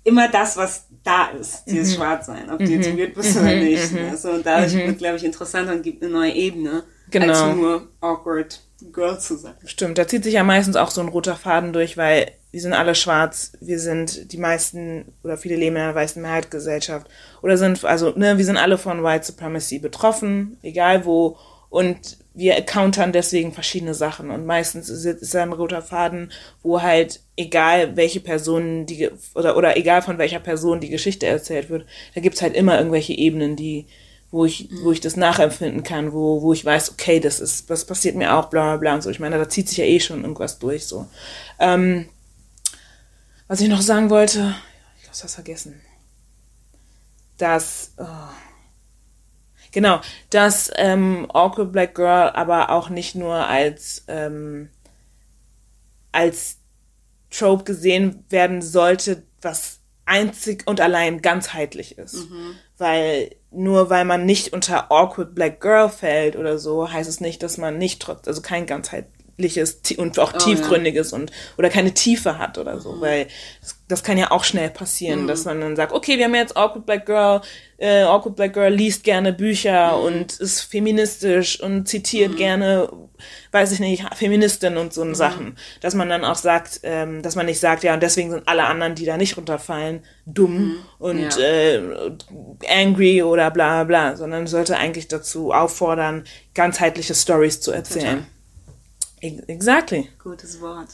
immer das, was da ist, dieses Schwarzsein, ob du jetzt weird bist oder nicht. ne? So, und dadurch wird, glaube ich, interessanter und gibt eine neue Ebene, Genau. als nur awkward Girl zu sein. Stimmt, da zieht sich ja meistens auch so ein roter Faden durch, weil wir sind alle schwarz, wir sind die meisten oder viele leben in einer weißen Mehrheitsgesellschaft oder sind, also, ne, wir sind alle von White Supremacy betroffen, egal wo, und wir countern deswegen verschiedene Sachen und meistens ist, ist da ein roter Faden, wo halt egal welche Person die, oder, oder egal von welcher Person die Geschichte erzählt wird, da gibt's halt immer irgendwelche Ebenen, die, wo ich, wo ich das nachempfinden kann, wo, wo ich weiß, okay, das ist, das passiert mir auch, bla bla bla und so. Ich meine, da zieht sich ja eh schon irgendwas durch, so. Ähm, was ich noch sagen wollte, ich hab's was vergessen. Dass, oh. Genau, dass ähm, Awkward Black Girl aber auch nicht nur als, ähm, als Trope gesehen werden sollte, was einzig und allein ganzheitlich ist. Weil nur weil man nicht unter Awkward Black Girl fällt oder so, heißt es nicht, dass man nicht trotz, also kein ganzheitliches ti- und auch tiefgründiges und oder keine Tiefe hat oder so, weil das, das kann ja auch schnell passieren, dass man dann sagt, okay, wir haben jetzt Awkward Black Girl, äh, Awkward Black Girl liest gerne Bücher und ist feministisch und zitiert gerne, weiß ich nicht, Feministin und so Sachen, dass man dann auch sagt, ähm, dass man nicht sagt, ja, und deswegen sind alle anderen, die da nicht runterfallen, dumm und Ja. äh, angry oder bla bla bla, sondern sollte eigentlich dazu auffordern, ganzheitliche Stories zu erzählen. Ex- Exactly. Gutes Wort.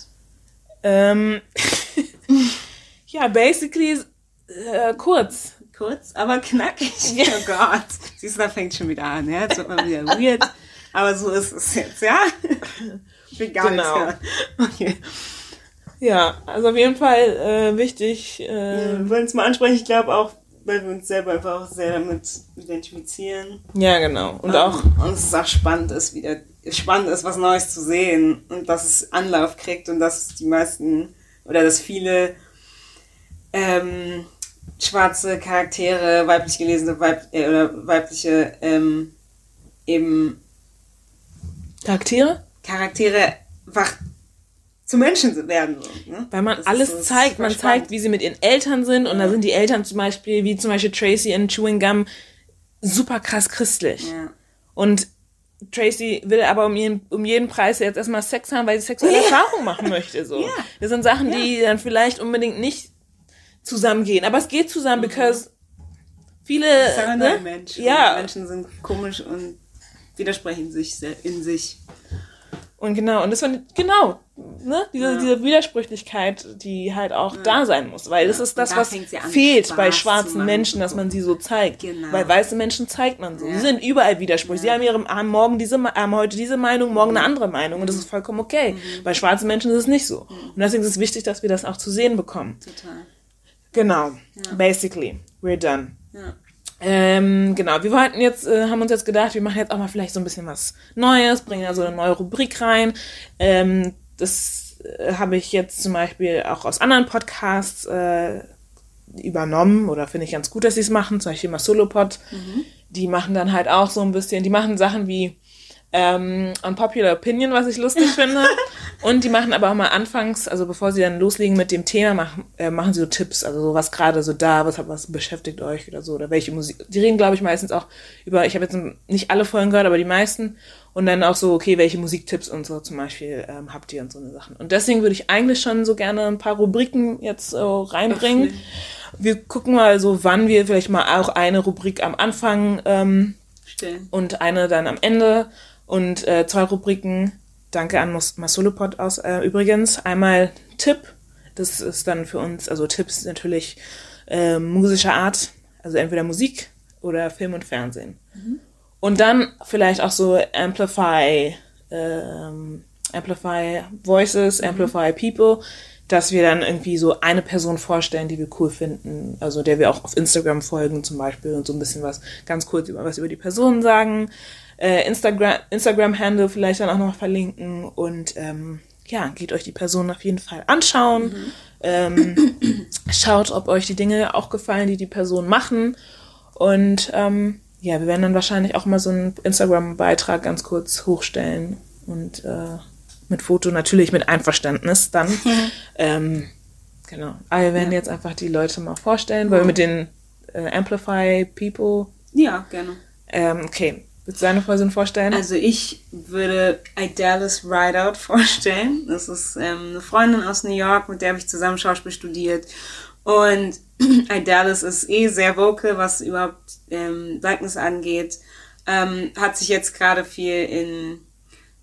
Ähm, (laughs) ja, basically äh, kurz. Kurz, aber knackig. (laughs) Oh Gott. Siehst du, da fängt schon wieder an, ja? Jetzt wird man wieder weird. Aber so ist es jetzt, ja? Ich will gar Genau. nichts. Okay. Ja, also auf jeden Fall äh, wichtig. Äh, Wir wollen es mal ansprechen. Ich glaube auch, weil wir uns selber einfach auch sehr damit identifizieren. ja, genau. Und auch, Ähm, Und es ist auch spannend ist, wieder spannend ist, was Neues zu sehen und dass es Anlauf kriegt und dass die meisten oder dass viele ähm, schwarze Charaktere, weiblich gelesene Weib äh, oder weibliche ähm, eben Charaktere, Charaktere einfach zu Menschen werden. So, ne? weil man Das alles so zeigt. Man spannend. zeigt, wie sie mit ihren Eltern sind. Und da sind die Eltern zum Beispiel, wie zum Beispiel Tracy in Chewing Gum, super krass christlich. Ja. Und Tracy will aber um jeden, um jeden Preis jetzt erstmal Sex haben, weil sie sexuelle (laughs) Erfahrung machen möchte. So. Ja. Das sind Sachen, die dann vielleicht unbedingt nicht zusammengehen. Aber es geht zusammen, because viele. Nur ne? ein Mensch. Ja. Menschen sind komisch und widersprechen sich in sich. Und genau, und das war genau, ne, diese, Ja. diese Widersprüchlichkeit, die halt auch da sein muss, weil das ist das, da was an, fehlt Spaß bei schwarzen. Menschen, dass man sie so zeigt. Genau. Weil weiße Menschen zeigt man so. Ja. Sie sind überall Widersprüche. Sie haben, ihre, haben morgen diese, haben heute diese Meinung, morgen Mhm. eine andere Meinung und das ist vollkommen okay. Bei schwarzen Menschen ist es nicht so. Und deswegen ist es wichtig, dass wir das auch zu sehen bekommen. Total. Genau. Basically. We're done. Ja. Ähm, genau, wir wollten jetzt, äh, haben uns jetzt gedacht, wir machen jetzt auch mal vielleicht so ein bisschen was Neues, bringen da so eine neue Rubrik rein. Ähm, das äh, habe ich jetzt zum Beispiel auch aus anderen Podcasts äh, übernommen oder finde ich ganz gut, dass sie es machen. Zum Beispiel mal Solopod. Die machen dann halt auch so ein bisschen, die machen Sachen wie ähm, Unpopular Opinion, was ich lustig (laughs) finde. Und die machen aber auch mal anfangs, also bevor sie dann loslegen mit dem Thema, machen, äh, machen sie so Tipps, also so was gerade so da, was, hat- was beschäftigt euch oder so, oder welche Musik. Die reden, glaube ich, meistens auch über, ich habe jetzt nicht alle Folgen gehört, aber die meisten. Und dann auch so, okay, welche Musiktipps und so zum Beispiel ähm, habt ihr und so eine Sachen. Und deswegen würde ich eigentlich schon so gerne ein paar Rubriken jetzt äh, reinbringen. Wir gucken mal so, wann wir vielleicht mal auch eine Rubrik am Anfang ähm, Stellen. und eine dann am Ende und äh, zwei Rubriken. Danke an Mas- Masolopod aus äh, übrigens. Einmal Tipp, das ist dann für uns, also Tipps natürlich äh, musischer Art, also entweder Musik oder Film und Fernsehen. Und dann vielleicht auch so Amplify, ähm, Amplify Voices, Amplify People, dass wir dann irgendwie so eine Person vorstellen, die wir cool finden, also der wir auch auf Instagram folgen zum Beispiel und so ein bisschen was ganz kurz über was über die Person sagen, äh, Instagram Instagram Handle vielleicht dann auch noch verlinken und ähm, ja, geht euch die Person auf jeden Fall anschauen. Ähm, (clears throat) schaut, ob euch die Dinge auch gefallen, die die Person machen. Und ähm, ja, wir werden dann wahrscheinlich auch mal so einen Instagram-Beitrag ganz kurz hochstellen und äh, mit Foto natürlich mit Einverständnis dann. ähm, genau. Aber wir werden jetzt einfach die Leute mal vorstellen, weil wir mit den äh, Amplify People. Ja, gerne. Ähm, okay, willst du deine Person vorstellen? Also ich würde Idalis Rideout vorstellen. Das ist ähm, eine Freundin aus New York, mit der habe ich zusammen Schauspiel studiert. Und (clears throat) Idalis ist eh sehr vocal, was überhaupt ähm, Likeness angeht. Ähm, hat sich jetzt gerade viel in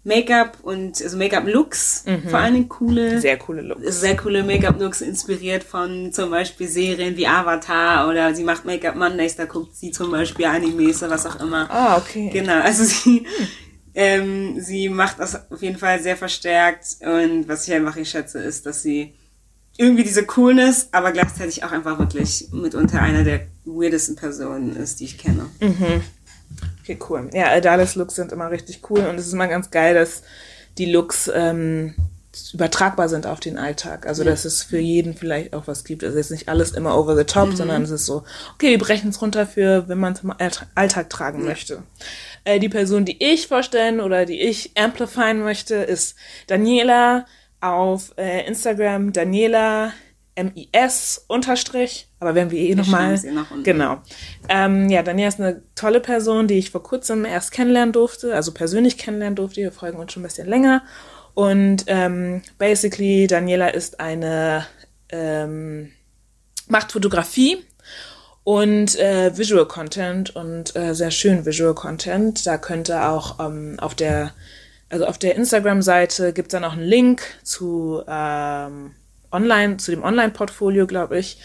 Make-up und also Make-up-Looks vor allen Dingen coole Sehr coole Look. sehr coole Make-up-Looks inspiriert von zum Beispiel Serien wie Avatar oder sie macht Make-up Mondays, da guckt sie zum Beispiel Animes oder was auch immer. Ah, okay. Genau, also sie, ähm, sie macht das auf jeden Fall sehr verstärkt und was ich einfach hier schätze, ist, dass sie irgendwie diese Coolness, aber gleichzeitig auch einfach wirklich mitunter einer der weirdesten Personen ist, die ich kenne. Okay, cool. Ja, Adalis Looks sind immer richtig cool und es ist immer ganz geil, dass die Looks ähm, übertragbar sind auf den Alltag. Also, dass es für jeden vielleicht auch was gibt. Also, jetzt nicht alles immer over the top, sondern es ist so, okay, wir brechen es runter für, wenn man es im Alltag- tragen möchte. Äh, die Person, die ich vorstellen oder die ich amplifyen möchte, ist Daniela auf äh, Instagram, Daniela MIS unterstrich, aber werden wir eh nochmal. sie nach unten. Genau. Ähm, ja, Daniela ist eine tolle Person, die ich vor kurzem erst kennenlernen durfte, also persönlich kennenlernen durfte. Wir folgen uns schon ein bisschen länger. Und ähm, basically, Daniela ist eine, ähm, macht Fotografie und äh, Visual Content und äh, sehr schön Visual Content. Da könnte auch ähm, auf der, also auf der Instagram-Seite gibt es dann auch einen Link zu ähm, online, zu dem Online-Portfolio, glaube ich.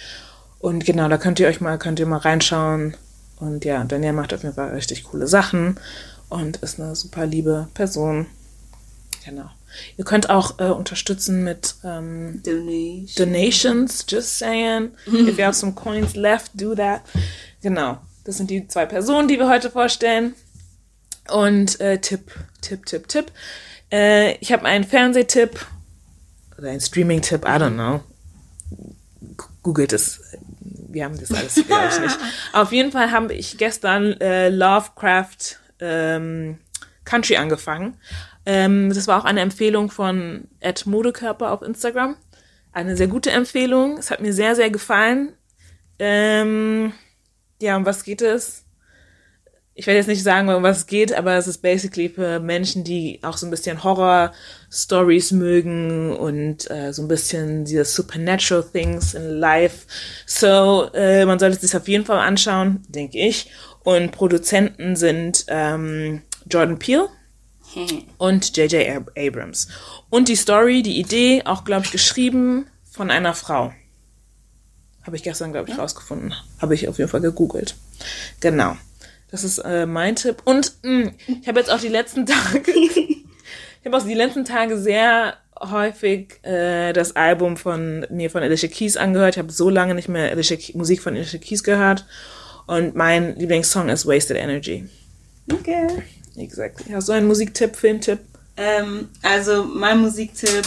Und genau, da könnt ihr euch mal, könnt ihr mal reinschauen. Und ja, Daniel macht auf jeden Fall richtig coole Sachen und ist eine super liebe Person. Genau. Ihr könnt auch äh, unterstützen mit ähm, Donation. Donations, just saying. If you have some (laughs) coins left, do that. Genau. Das sind die zwei Personen, die wir heute vorstellen. Und äh, Tipp, Tipp, Tipp, Tipp. Äh, ich habe einen Fernsehtipp oder einen Streaming-Tipp, I don't know. G- Googelt es. Wir haben das alles, glaube ich nicht. (laughs) Auf jeden Fall habe ich gestern äh, Lovecraft ähm, Country angefangen. Ähm, das war auch eine Empfehlung von Ed Modekörper auf Instagram. Eine sehr gute Empfehlung. Es hat mir sehr, sehr gefallen. Ähm, ja, um was geht es? Ich werde jetzt nicht sagen, um was es geht, aber es ist basically für Menschen, die auch so ein bisschen Horror-Stories mögen und äh, so ein bisschen diese Supernatural Things in Life. So, äh, man sollte es sich auf jeden Fall anschauen, denke ich. Und Produzenten sind ähm, Jordan Peele (laughs) und J.J. Ab- Abrams. Und die Story, die Idee, auch, glaube ich, geschrieben von einer Frau. Habe ich gestern, glaube ich, rausgefunden. Habe ich auf jeden Fall gegoogelt. Genau. Das ist äh, mein Tipp. Und mh, ich habe jetzt auch die letzten Tage, (laughs) ich habe auch die letzten Tage sehr häufig äh, das Album von mir von Alicia Keys angehört. Ich habe so lange nicht mehr Alicia, Musik von Alicia Keys gehört. Und mein Lieblingssong ist Wasted Energy. Okay. Exactly. Hast du einen Musiktipp, Filmtipp? Ähm, also mein Musiktipp,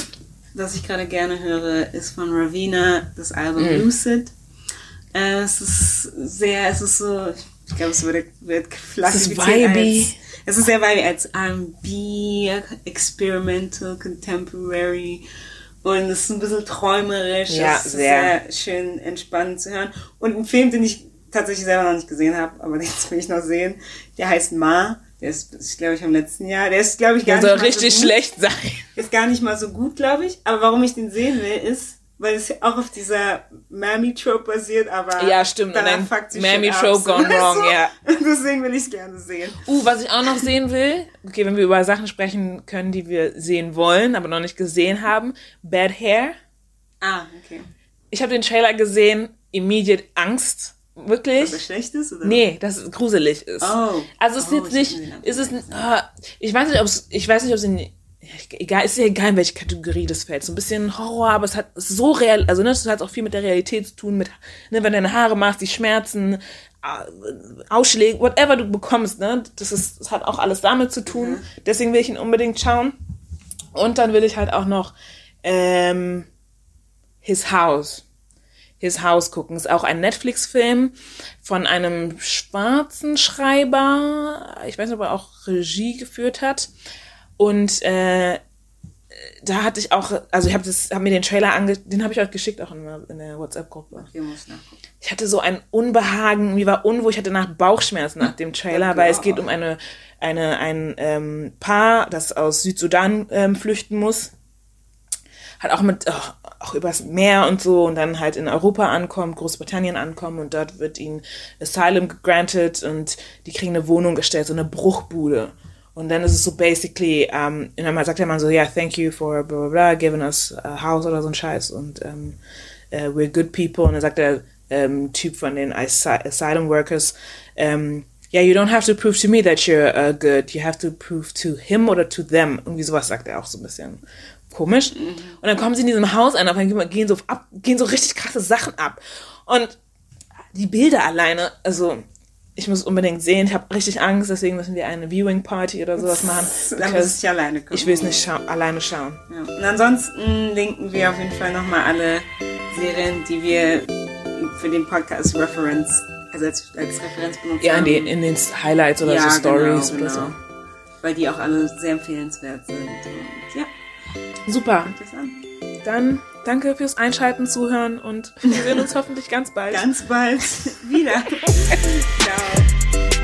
das ich gerade gerne höre, ist von Ravina, das Album Lucid. Äh, es ist sehr, es ist so, ich glaube, es wird, wird klassifiziert als, es ist sehr vibey als R&B, Experimental, Contemporary und es ist ein bisschen träumerisch. Ja, es ist sehr. sehr schön entspannt zu hören. Und ein Film, den ich tatsächlich selber noch nicht gesehen habe, aber (laughs) den will ich noch sehen, der heißt Ma. Der ist, ist glaube ich, im letzten Jahr. Der ist, glaube ich, gar Der soll nicht mal richtig so gut. schlecht sein. Ist gar nicht mal so gut, glaube ich. Aber warum ich den sehen will, ist, weil es auch auf dieser Mammy-Trope basiert, aber Ja, stimmt. Danach dann fuckt sie Mammy shit ab, Trope so. gone wrong, (laughs) ja. Deswegen will ich es gerne sehen. Uh, was ich auch noch sehen will, okay, wenn wir über Sachen sprechen können, die wir sehen wollen, aber noch nicht gesehen haben, Bad Hair. Ah, okay. Ich habe den Trailer gesehen, immediate Angst, wirklich. Was das schlecht ist? Oder? Nee, dass es gruselig ist. Oh. Also es ist Oh, jetzt ich nicht, ist es, ah, ich weiß nicht, ob es, ich weiß nicht, ob es in, ja, egal, ist ja egal, in welche Kategorie das fällt. So ein bisschen Horror, aber es hat es so real, also ne, es hat auch viel mit der Realität zu tun, mit, ne, wenn du deine Haare machst, die Schmerzen, ah, Ausschläge, whatever du bekommst, ne, das ist, das hat auch alles damit zu tun. Deswegen will ich ihn unbedingt schauen. Und dann will ich halt auch noch, ähm, His House. His House gucken. Ist auch ein Netflix-Film von einem schwarzen Schreiber. Ich weiß nicht, ob er auch Regie geführt hat. Und äh, da hatte ich auch, also ich habe hab mir den Trailer ange, den habe ich euch geschickt auch in, der- in der WhatsApp-Gruppe. Ich hatte so ein Unbehagen, mir war unwohl, ich hatte nach Bauchschmerzen nach dem Trailer, weil es geht um eine, eine, ein ähm, Paar, das aus Südsudan ähm, flüchten muss. Hat auch mit, auch, auch übers Meer und so und dann halt in Europa ankommt, Großbritannien ankommen und dort wird ihnen Asylum granted und die kriegen eine Wohnung gestellt, so eine Bruchbude. Und dann ist es so basically, ähm, und dann sagt der Mann so, ja, thank you for blah, blah, blah, giving us a house oder so ein Scheiß und ähm, äh, we're good people. Und dann sagt der ähm, Typ von den Asy Asylum Workers, ähm, yeah, you don't have to prove to me that you're uh, good, you have to prove to him oder to them. Irgendwie sowas sagt er auch so ein bisschen komisch. Und dann kommen sie in diesem Haus an, auf einmal gehen so ab, gehen so richtig krasse Sachen ab. Und die Bilder alleine, also ich muss unbedingt sehen, ich habe richtig Angst, deswegen müssen wir eine Viewing Party oder sowas machen. (laughs) Dann muss ich alleine gucken. ich will es nicht schau alleine schauen. Ja. Und ansonsten linken wir auf jeden Fall nochmal alle Serien, die wir für den Podcast Reference, also als, als Referenz benutzt Ja, in, haben. die, in den Highlights oder so Stories genau, oder so. genau. Weil die auch alle sehr empfehlenswert sind. Und ja, Super. Dann danke fürs Einschalten, Zuhören und wir sehen uns hoffentlich ganz bald. Ganz bald (laughs) wieder. (laughs) Ciao.